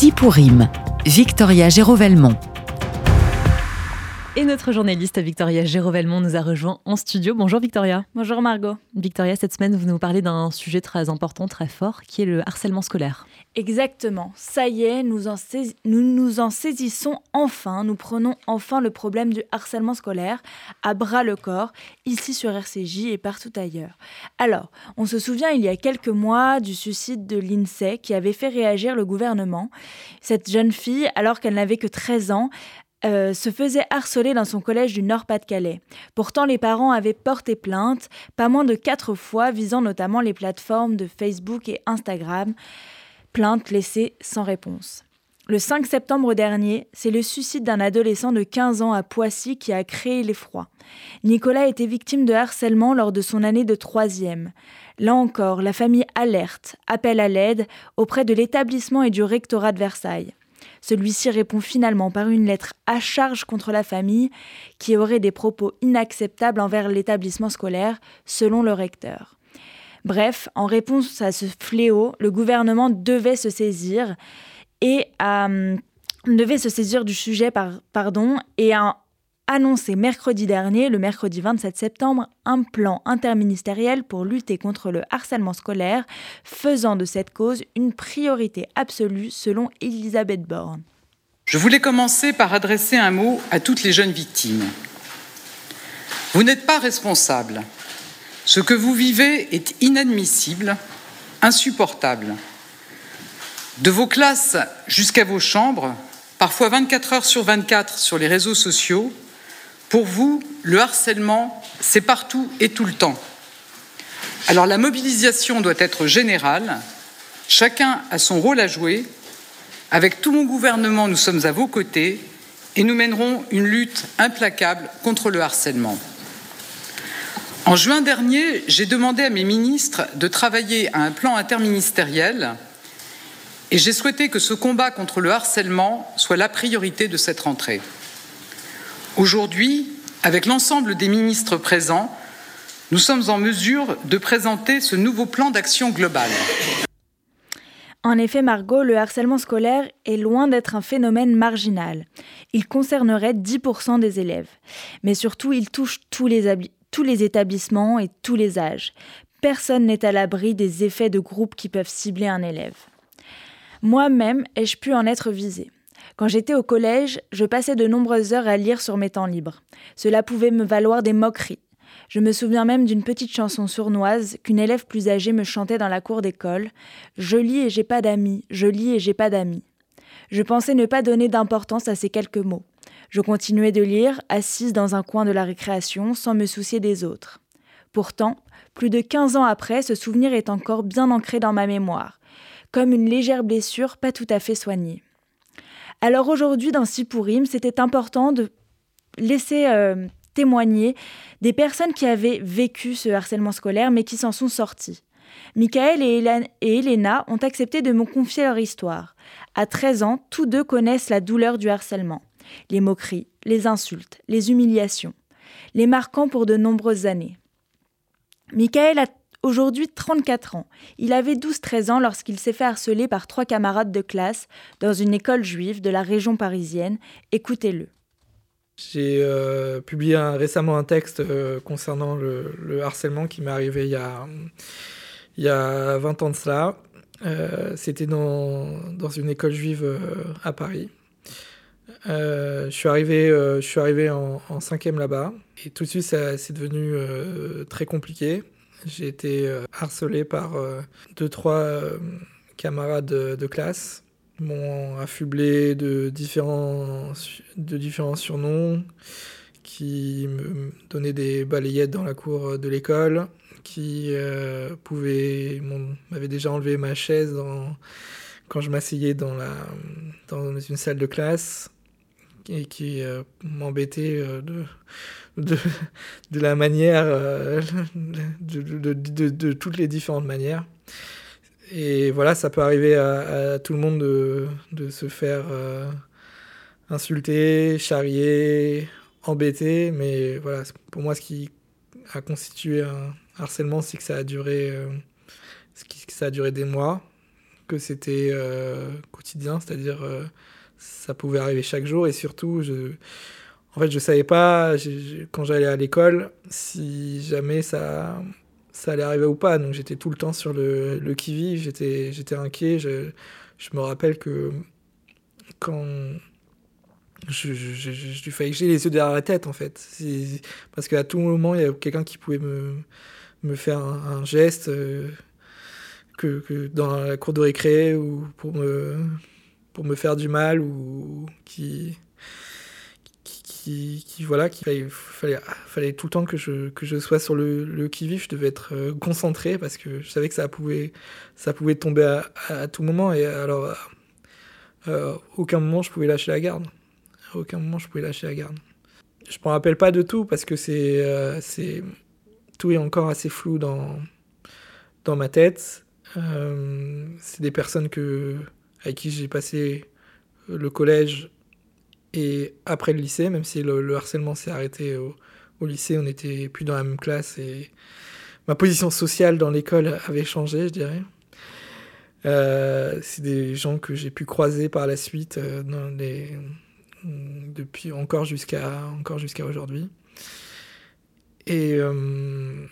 Si pour Victoria Géraud-Velmont. Et notre journaliste Victoria Gérovelmont nous a rejoint en studio. Bonjour Victoria. Bonjour Margot. Victoria, cette semaine, vous nous parlez d'un sujet très important, très fort, qui est le harcèlement scolaire. Exactement. Ça y est, nous, nous nous en saisissons enfin. Nous prenons enfin le problème du harcèlement scolaire à bras le corps, ici sur RCJ et partout ailleurs. Alors, on se souvient il y a quelques mois du suicide de l'INSEE qui avait fait réagir le gouvernement. Cette jeune fille, alors qu'elle n'avait que 13 ans, euh, se faisait harceler dans son collège du Nord-Pas-de-Calais. Pourtant, les parents avaient porté plainte, pas moins de quatre fois, visant notamment les plateformes de Facebook et Instagram. Plainte laissée sans réponse. Le 5 septembre dernier, c'est le suicide d'un adolescent de 15 ans à Poissy qui a créé l'effroi. Nicolas était victime de harcèlement lors de son année de troisième. Là encore, la famille alerte, appelle à l'aide auprès de l'établissement et du rectorat de Versailles. Celui-ci répond finalement par une lettre à charge contre la famille qui aurait des propos inacceptables envers l'établissement scolaire, selon le recteur. Bref, en réponse à ce fléau, le gouvernement devait se saisir et euh, devait se saisir du sujet pardon, et a annoncé mercredi dernier, le mercredi 27 septembre, un plan interministériel pour lutter contre le harcèlement scolaire, faisant de cette cause une priorité absolue selon Elisabeth Borne. Je voulais commencer par adresser un mot à toutes les jeunes victimes. Vous n'êtes pas responsable. Ce que vous vivez est inadmissible, insupportable. De vos classes jusqu'à vos chambres, parfois 24 heures sur 24 sur les réseaux sociaux, pour vous, le harcèlement, c'est partout et tout le temps. Alors la mobilisation doit être générale, chacun a son rôle à jouer. Avec tout mon gouvernement, nous sommes à vos côtés et nous mènerons une lutte implacable contre le harcèlement. En juin dernier, j'ai demandé à mes ministres de travailler à un plan interministériel et j'ai souhaité que ce combat contre le harcèlement soit la priorité de cette rentrée. Aujourd'hui, avec l'ensemble des ministres présents, nous sommes en mesure de présenter ce nouveau plan d'action global. En effet, Margot, le harcèlement scolaire est loin d'être un phénomène marginal. Il concernerait 10% des élèves. Mais surtout, il touche tous les, établissements et tous les âges. Personne n'est à l'abri des effets de groupe qui peuvent cibler un élève. Moi-même, ai-je pu en être visée quand j'étais au collège, je passais de nombreuses heures à lire sur mes temps libres. Cela pouvait me valoir des moqueries. Je me souviens même d'une petite chanson sournoise qu'une élève plus âgée me chantait dans la cour d'école. Je lis et j'ai pas d'amis, je lis et j'ai pas d'amis. Je pensais ne pas donner d'importance à ces quelques mots. Je continuais de lire, assise dans un coin de la récréation, sans me soucier des autres. Pourtant, plus de 15 ans après, ce souvenir est encore bien ancré dans ma mémoire, comme une légère blessure pas tout à fait soignée. Alors aujourd'hui, dans Sipourim, c'était important de laisser euh, témoigner des personnes qui avaient vécu ce harcèlement scolaire, mais qui s'en sont sorties. Michael et, Elena ont accepté de me confier leur histoire. À 13 ans, tous deux connaissent la douleur du harcèlement. Les moqueries, les insultes, les humiliations. Les marquant pour de nombreuses années. Michael a Aujourd'hui 34 ans. Il avait 12-13 ans lorsqu'il s'est fait harceler par trois camarades de classe dans une école juive de la région parisienne. Écoutez-le. J'ai euh, publié récemment un texte euh, concernant le, harcèlement qui m'est arrivé il y, a, il y a 20 ans de cela. Euh, c'était dans, une école juive à Paris. je suis arrivé, je suis arrivé en, en cinquième là-bas et tout de suite c'est devenu très compliqué. J'ai été euh, harcelé par euh, deux, trois euh, camarades de, classe. M'ont affublé de différents, de différents surnoms, qui me donnaient des balayettes dans la cour de l'école, qui pouvaient, m'avaient déjà enlevé ma chaise quand je m'asseyais dans, dans une salle de classe, et qui m'embêtaient de de, de la manière, euh, de, de, de, toutes les différentes manières. Et voilà, ça peut arriver à, tout le monde de, se faire euh, insulter, charrier, embêter. Mais voilà, pour moi, ce qui a constitué un harcèlement, c'est que ça a duré, euh, ça a duré des mois. C'était quotidien, c'est-à-dire ça pouvait arriver chaque jour et surtout, je, en fait, je savais pas quand j'allais à l'école si jamais ça, ça allait arriver ou pas. Donc j'étais tout le temps sur le, le qui-vive, j'étais, inquiet. Je, me rappelle que quand je, j'ai les yeux derrière la tête en fait. Parce qu'à tout moment, il y a quelqu'un qui pouvait me, me faire un, geste euh, que, que, dans la cour de récré ou pour me, pour me faire du mal ou qui qui, qui voilà qu'il fallait, fallait, fallait, tout le temps que je, que je sois sur le, le qui-vive je devais être euh, concentré parce que je savais que ça pouvait ça pouvait tomber à, à, tout moment et alors euh, aucun moment je pouvais lâcher la garde. À aucun moment je pouvais lâcher la garde. Je me rappelle pas de tout parce que c'est euh, c'est tout est encore assez flou dans dans ma tête euh, c'est des personnes que avec qui j'ai passé le collège et après le lycée, même si le, harcèlement s'est arrêté au, lycée, on n'était plus dans la même classe et ma position sociale dans l'école avait changé, je dirais. Euh, c'est des gens que j'ai pu croiser par la suite euh, depuis encore jusqu'à encore jusqu'à aujourd'hui. Et, euh,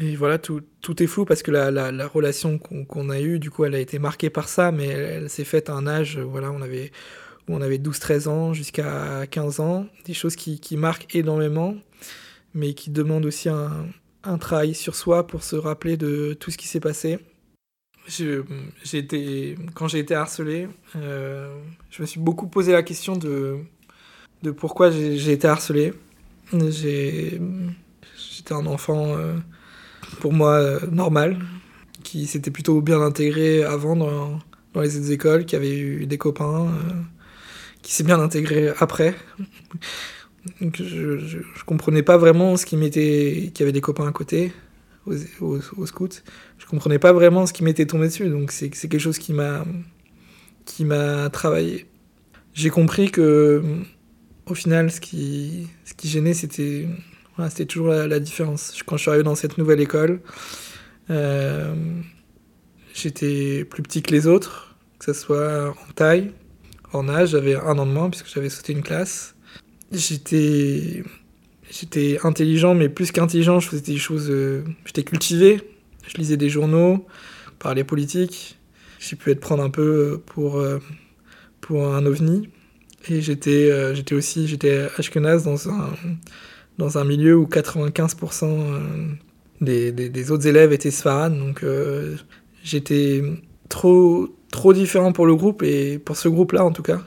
et voilà, tout, tout, est flou parce que la, la, la relation qu'on a eue, du coup, elle a été marquée par ça, mais elle, s'est faite à un âge, voilà, on avait, où on avait 12-13 ans jusqu'à 15 ans, des choses qui, qui, marquent énormément, mais qui demandent aussi un, un, travail sur soi pour se rappeler de tout ce qui s'est passé. j'ai été, quand j'ai été harcelé, euh, je me suis beaucoup posé la question de, de pourquoi j'ai été harcelé. J'étais un enfant... Euh, pour moi euh, normal, qui s'était plutôt bien intégré avant dans, dans, les autres écoles, qui avait eu des copains, euh, qui s'est bien intégré après. Je, je, comprenais pas vraiment ce qui m'était. qu'il y avait des copains à côté, aux, aux, scouts. Je comprenais pas vraiment ce qui m'était tombé dessus, donc c'est quelque chose qui m'a qui m'a travaillé. J'ai compris que au final, ce qui, ce qui gênait, c'était c'était toujours la, différence. Quand je suis arrivé dans cette nouvelle école, euh, j'étais plus petit que les autres, que ce soit en taille, en âge. J'avais un an de moins puisque j'avais sauté une classe. J'étais j'étais intelligent, mais plus qu'intelligent, je faisais des choses. Euh, j'étais cultivé. Je lisais des journaux, parlais politique. J'ai pu être prendre un peu pour, euh, pour un ovni. Et j'étais j'étais aussi j'étais ashkenaz dans un dans un milieu où 95% euh, des, autres élèves étaient sfarades. Donc euh, j'étais trop, trop différent pour le groupe et pour ce groupe-là en tout cas.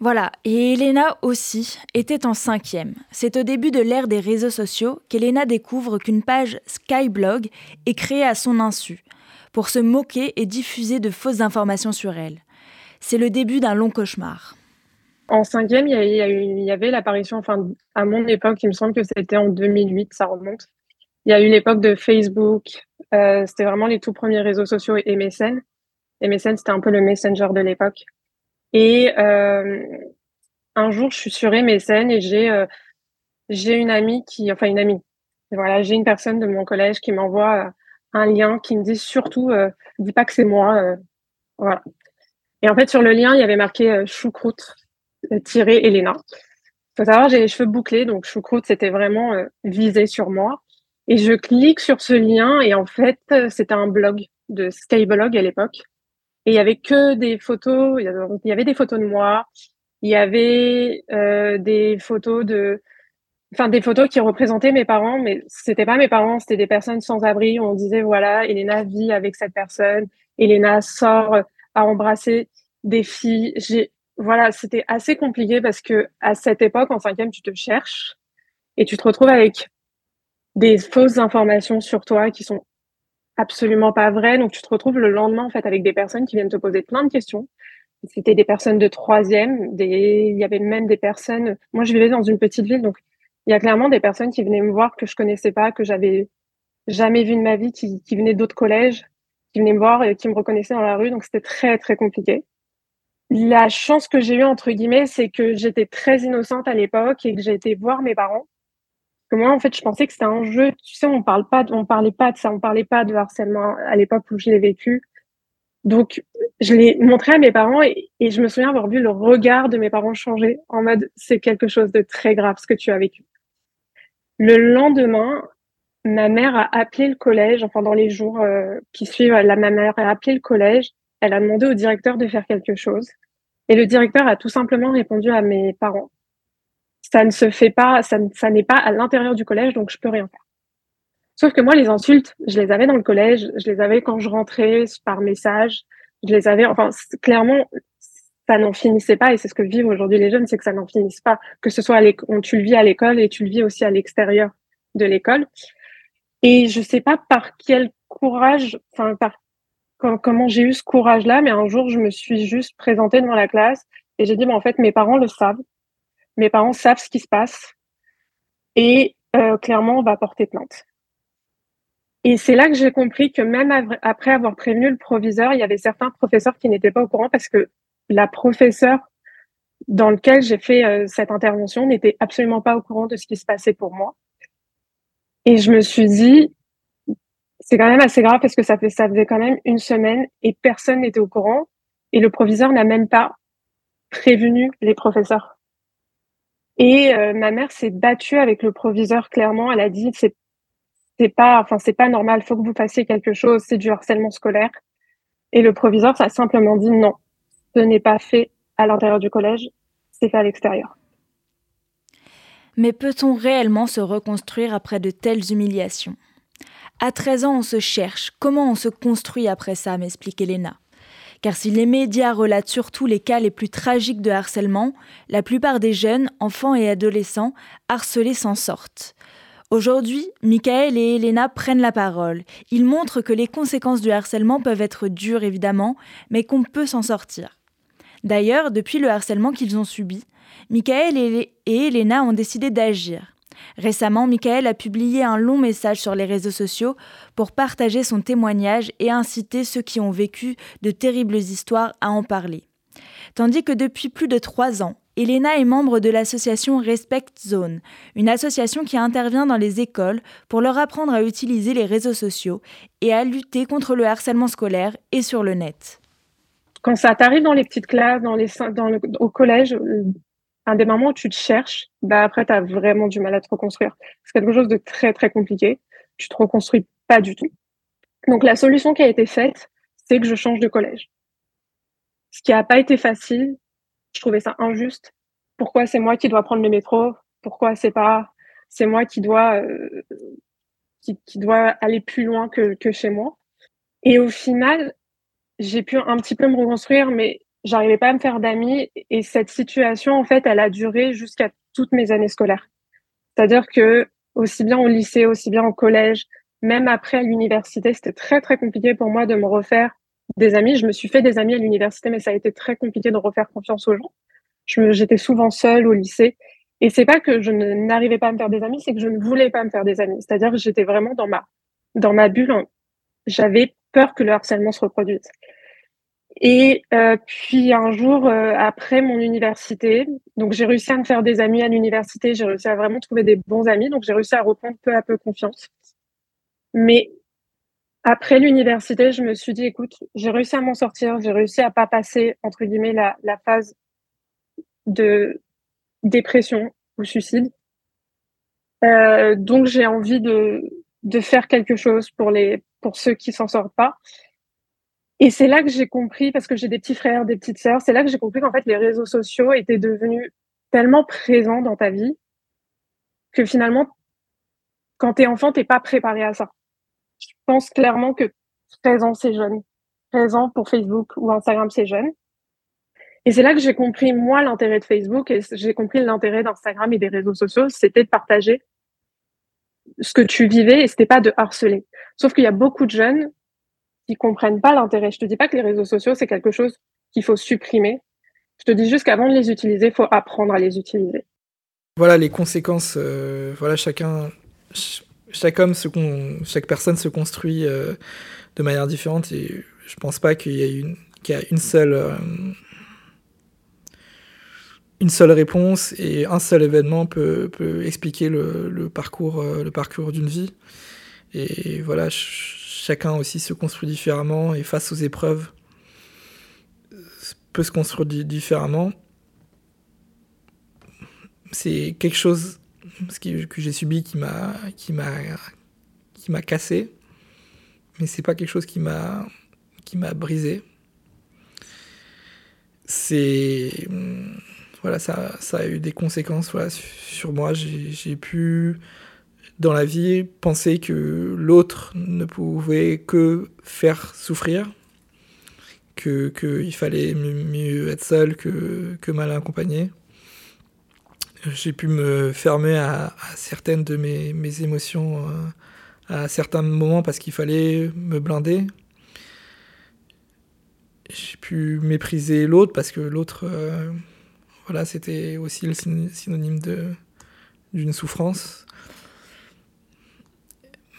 Voilà, et Elena aussi était en cinquième. C'est au début de l'ère des réseaux sociaux qu'Elena découvre qu'une page Skyblog est créée à son insu, pour se moquer et diffuser de fausses informations sur elle. C'est le début d'un long cauchemar. En cinquième, il y, avait l'apparition, enfin, à mon époque, il me semble que c'était en 2008, ça remonte. Il y a eu l'époque de Facebook. Euh, c'était vraiment les tout premiers réseaux sociaux et MSN. MSN, c'était un peu le messenger de l'époque. Et euh, un jour, je suis sur MSN et j'ai euh, j'ai une amie qui, enfin une amie. Voilà, j'ai une personne de mon collège qui m'envoie un lien qui me dit surtout, dis pas que c'est moi. Voilà. Et en fait, sur le lien, il y avait marqué choucroute tiré Elena. Faut savoir, j'ai les cheveux bouclés, donc choucroute, c'était vraiment euh, visé sur moi. Et je clique sur ce lien et en fait, c'était un blog de Skyblog à l'époque. Et il y avait que des photos, il y avait, il des photos de moi, il y avait euh, des photos de, enfin des photos qui représentaient mes parents, mais c'était pas mes parents, c'était des personnes sans abri. On disait voilà, Elena vit avec cette personne, Elena sort à embrasser des filles. J'ai voilà, c'était assez compliqué parce que à cette époque, en cinquième, tu te cherches et tu te retrouves avec des fausses informations sur toi qui sont absolument pas vraies. Donc, tu te retrouves le lendemain, en fait, avec des personnes qui viennent te poser plein de questions. C'était des personnes de troisième, des... il y avait même des personnes. Moi, je vivais dans une petite ville, donc il y a clairement des personnes qui venaient me voir que je connaissais pas, que j'avais jamais vu de ma vie, qui, qui venaient d'autres collèges, qui venaient me voir et qui me reconnaissaient dans la rue. Donc, c'était très, très compliqué. La chance que j'ai eue, entre guillemets, c'est que j'étais très innocente à l'époque et que j'ai été voir mes parents. Que moi, en fait, je pensais que c'était un jeu. Tu sais, on parle pas, on parlait pas de ça, on parlait pas de harcèlement à l'époque où je l'ai vécu. Donc, je l'ai montré à mes parents et, je me souviens avoir vu le regard de mes parents changer en mode c'est quelque chose de très grave ce que tu as vécu. Le lendemain, ma mère a appelé le collège, enfin dans les jours euh, qui suivent, la, ma mère a appelé le collège, elle a demandé au directeur de faire quelque chose et le directeur a tout simplement répondu à mes parents. Ça ne se fait pas, ça, n'est pas à l'intérieur du collège, donc je peux rien faire. Sauf que moi, les insultes, je les avais dans le collège, je les avais quand je rentrais par message, je les avais, enfin, clairement, ça n'en finissait pas et c'est ce que vivent aujourd'hui les jeunes, c'est que ça n'en finisse pas, que ce soit à tu le vis à l'école et tu le vis aussi à l'extérieur de l'école. Et je sais pas par quel courage, enfin, par comment j'ai eu ce courage-là, mais un jour, je me suis juste présentée devant la classe et j'ai dit, en fait, mes parents le savent. Mes parents savent ce qui se passe. Et euh, clairement, on va porter plainte. Et c'est là que j'ai compris que même après avoir prévenu le proviseur, il y avait certains professeurs qui n'étaient pas au courant parce que la professeure dans lequel j'ai fait euh, cette intervention n'était absolument pas au courant de ce qui se passait pour moi. Et je me suis dit, c'est quand même assez grave parce que ça, fait, faisait quand même une semaine et personne n'était au courant. Et le proviseur n'a même pas prévenu les professeurs. Et euh, ma mère s'est battue avec le proviseur clairement. Elle a dit, c'est c'est pas, enfin, c'est pas normal, faut que vous fassiez quelque chose, c'est du harcèlement scolaire. Et le proviseur, ça a simplement dit non, ce n'est pas fait à l'intérieur du collège, c'est fait à l'extérieur. Mais peut-on réellement se reconstruire après de telles humiliations? À 13 ans, on se cherche. Comment on se construit après ça m'explique Elena. Car si les médias relatent surtout les cas les plus tragiques de harcèlement, la plupart des jeunes, enfants et adolescents, harcelés s'en sortent. Aujourd'hui, Michael et Elena prennent la parole. Ils montrent que les conséquences du harcèlement peuvent être dures évidemment, mais qu'on peut s'en sortir. D'ailleurs, depuis le harcèlement qu'ils ont subi, Michael et Elena ont décidé d'agir. Récemment, Michael a publié un long message sur les réseaux sociaux pour partager son témoignage et inciter ceux qui ont vécu de terribles histoires à en parler. Tandis que depuis plus de trois ans, Elena est membre de l'association Respect Zone, une association qui intervient dans les écoles pour leur apprendre à utiliser les réseaux sociaux et à lutter contre le harcèlement scolaire et sur le net. Quand ça t'arrive dans les petites classes, dans les, au collège, un des moments où tu te cherches, bah après, tu as vraiment du mal à te reconstruire. C'est quelque chose de très, très compliqué. Tu te reconstruis pas du tout. Donc, la solution qui a été faite, c'est que je change de collège. Ce qui n'a pas été facile, je trouvais ça injuste. Pourquoi c'est moi qui dois prendre le métro? Pourquoi c'est pas c'est moi qui dois euh, qui, doit aller plus loin que, que chez moi? Et au final, j'ai pu un petit peu me reconstruire, mais j'arrivais pas à me faire d'amis. Et cette situation, en fait, elle a duré jusqu'à toutes mes années scolaires. C'est-à-dire que aussi bien au lycée, aussi bien au collège, même après à l'université, c'était très très compliqué pour moi de me refaire des amis. Je me suis fait des amis à l'université, mais ça a été très compliqué de refaire confiance aux gens. J'étais souvent seule au lycée. Et c'est pas que je n'arrivais pas à me faire des amis, c'est que je ne voulais pas me faire des amis. C'est-à-dire que j'étais vraiment dans ma, dans ma bulle. J'avais peur que le harcèlement se reproduise. Et euh, puis un jour, euh, après mon université, donc j'ai réussi à me faire des amis à l'université, j'ai réussi à vraiment trouver des bons amis, donc j'ai réussi à reprendre peu à peu confiance. Mais après l'université, je me suis dit, écoute, j'ai réussi à m'en sortir, j'ai réussi à pas passer, entre guillemets, la, la phase de dépression ou suicide. Euh, donc j'ai envie de, de faire quelque chose pour les pour ceux qui s'en sortent pas. Et c'est là que j'ai compris, parce que j'ai des petits frères, des petites sœurs, c'est là que j'ai compris qu'en fait les réseaux sociaux étaient devenus tellement présents dans ta vie que finalement, quand t'es enfant, t'es pas préparé à ça je pense clairement que 13 ans, c'est jeune. 13 ans pour Facebook ou Instagram, c'est jeune. Et c'est là que j'ai compris, moi, l'intérêt de Facebook et j'ai compris l'intérêt d'Instagram et des réseaux sociaux, c'était de partager ce que tu vivais et c'était pas de harceler. Sauf qu'il y a beaucoup de jeunes qui comprennent pas l'intérêt. Je te dis pas que les réseaux sociaux, c'est quelque chose qu'il faut supprimer. Je te dis juste qu'avant de les utiliser, il faut apprendre à les utiliser. Voilà les conséquences. Euh, voilà, chacun, chaque homme, se chaque personne se construit euh, de manière différente et je pense pas qu'il y ait une, a une seule, euh, une seule réponse et un seul événement peut, expliquer le, parcours, le parcours d'une vie. Et voilà, chacun aussi se construit différemment et face aux épreuves, peut se construire différemment. C'est quelque chose que j'ai subi qui m'a qui m'a qui m'a cassé, mais c'est pas quelque chose qui m'a qui m'a brisé. C'est voilà, ça, ça a eu des conséquences voilà, sur moi. J'ai pu dans la vie penser que l'autre ne pouvait que faire souffrir, que qu'il fallait mieux être seul que, que mal accompagné. J'ai pu me fermer à, certaines de mes, mes, émotions euh, à certains moments parce qu'il fallait me blinder. J'ai pu mépriser l'autre parce que l'autre, euh, voilà, c'était aussi le synonyme d'une souffrance.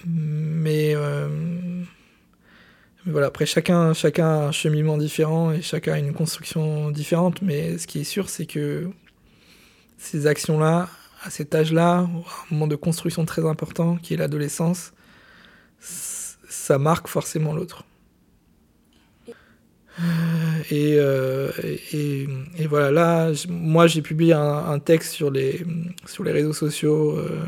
Mais, euh, mais, voilà, après chacun, chacun a un cheminement différent et chacun a une construction différente. Mais ce qui est sûr, c'est que ces actions-là, à cet âge-là, un moment de construction très important qui est l'adolescence, ça marque forcément l'autre. Et, euh, et, et, voilà, là, moi j'ai publié un, texte sur les, sur les réseaux sociaux euh,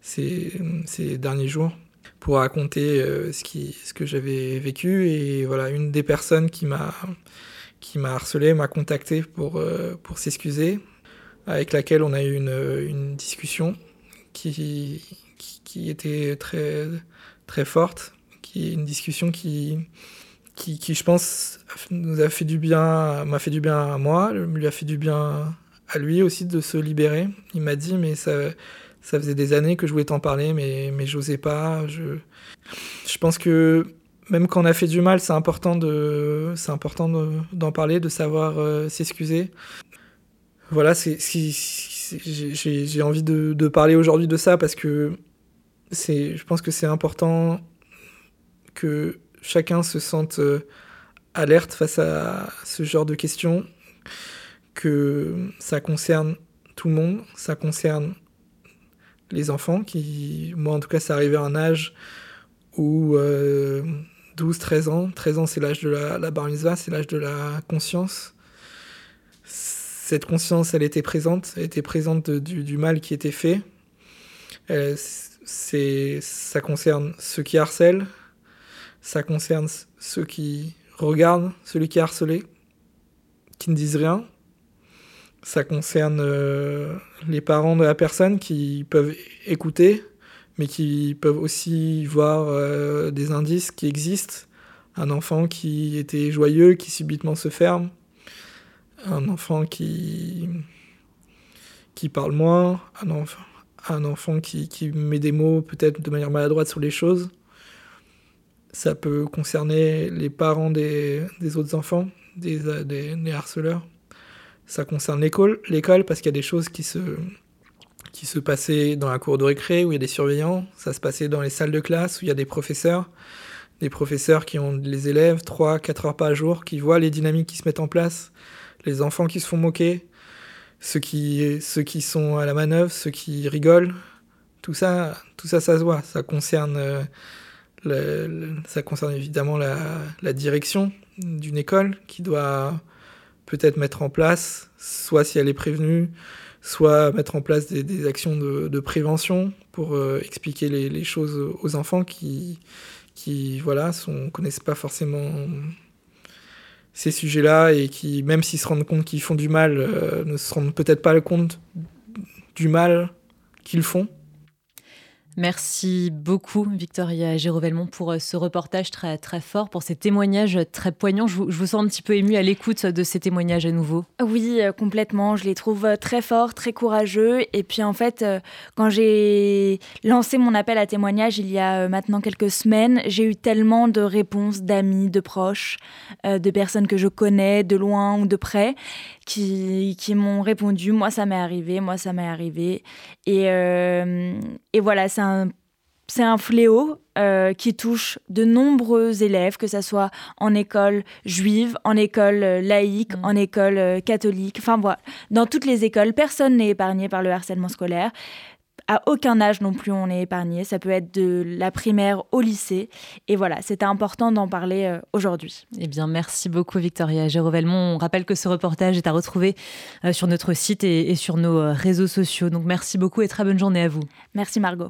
ces, ces, derniers jours pour raconter euh, ce, qui, ce que j'avais vécu. Et voilà, une des personnes qui m'a harcelé m'a contacté pour, pour s'excuser avec laquelle on a eu une, une discussion qui, qui, était très, très forte, qui une discussion qui, qui, qui, je pense, nous a fait du bien, m'a fait du bien à moi, lui a fait du bien à lui aussi de se libérer. Il m'a dit, mais ça, ça faisait des années que je voulais t'en parler, mais, mais j'osais pas. Je, je pense que même quand on a fait du mal, c'est important d'en parler, de savoir euh, s'excuser voilà, j'ai envie de, de parler aujourd'hui de ça parce que je pense que c'est important que chacun se sente euh, alerte face à ce genre de questions, que ça concerne tout le monde, ça concerne les enfants, qui, moi en tout cas, c'est arrivé à un âge où 12-13 euh, ans, 13 ans c'est l'âge de la, la c'est l'âge de la conscience cette conscience, elle était présente, elle était présente du, mal qui était fait. Euh, c'est, ça concerne ceux qui harcèlent, ça concerne ceux qui regardent celui qui est harcelé, qui ne disent rien. Ça concerne euh, les parents de la personne qui peuvent écouter, mais qui peuvent aussi voir euh, des indices qui existent. Un enfant qui était joyeux, qui subitement se ferme un enfant qui, qui parle moins, un, enfant, un enfant qui, qui met des mots peut-être de manière maladroite sur les choses. Ça peut concerner les parents des, des autres enfants, des, des, harceleurs. Ça concerne l'école, l'école parce qu'il y a des choses qui se, qui se passaient dans la cour de récré où il y a des surveillants. Ça se passait dans les salles de classe où il y a des professeurs. Des professeurs qui ont les élèves 3-4 heures par jour, qui voient les dynamiques qui se mettent en place, les enfants qui se font moquer, ceux qui, ceux qui sont à la manœuvre, ceux qui rigolent, tout ça, tout ça, ça se voit. Ça concerne, euh, ça concerne évidemment la direction d'une école qui doit peut-être mettre en place, soit si elle est prévenue, soit mettre en place des, actions de, prévention pour euh, expliquer les, choses aux enfants qui, qui voilà, connaissent pas forcément ces sujets-là et qui, même s'ils se rendent compte qu'ils font du mal, euh, ne se rendent peut-être pas compte du mal qu'ils font. Merci beaucoup, Victoria Gérovelmont, pour euh, ce reportage très, très fort, pour ces témoignages très poignants. Je vous, sens un petit peu ému à l'écoute de ces témoignages à nouveau. Oui, euh, complètement. Je les trouve euh, très forts, très courageux. Et puis, en fait, quand j'ai lancé mon appel à témoignage il y a maintenant quelques semaines, j'ai eu tellement de réponses d'amis, de proches, de personnes que je connais, de loin ou de près, qui, m'ont répondu Moi, ça m'est arrivé, moi, ça m'est arrivé. Et, et voilà, c'est c'est un fléau euh, qui touche de nombreux élèves, que ce soit en école juive, en école euh, laïque, mm. en école euh, catholique, enfin voilà, dans toutes les écoles, personne n'est épargné par le harcèlement scolaire. À aucun âge non plus on est épargné. Ça peut être de la primaire au lycée. Et voilà, c'était important d'en parler euh, aujourd'hui. Eh bien, merci beaucoup Victoria Gérovelmont. On rappelle que ce reportage est à retrouver sur notre site et, et sur nos réseaux sociaux. Donc merci beaucoup et très bonne journée à vous. Merci Margot.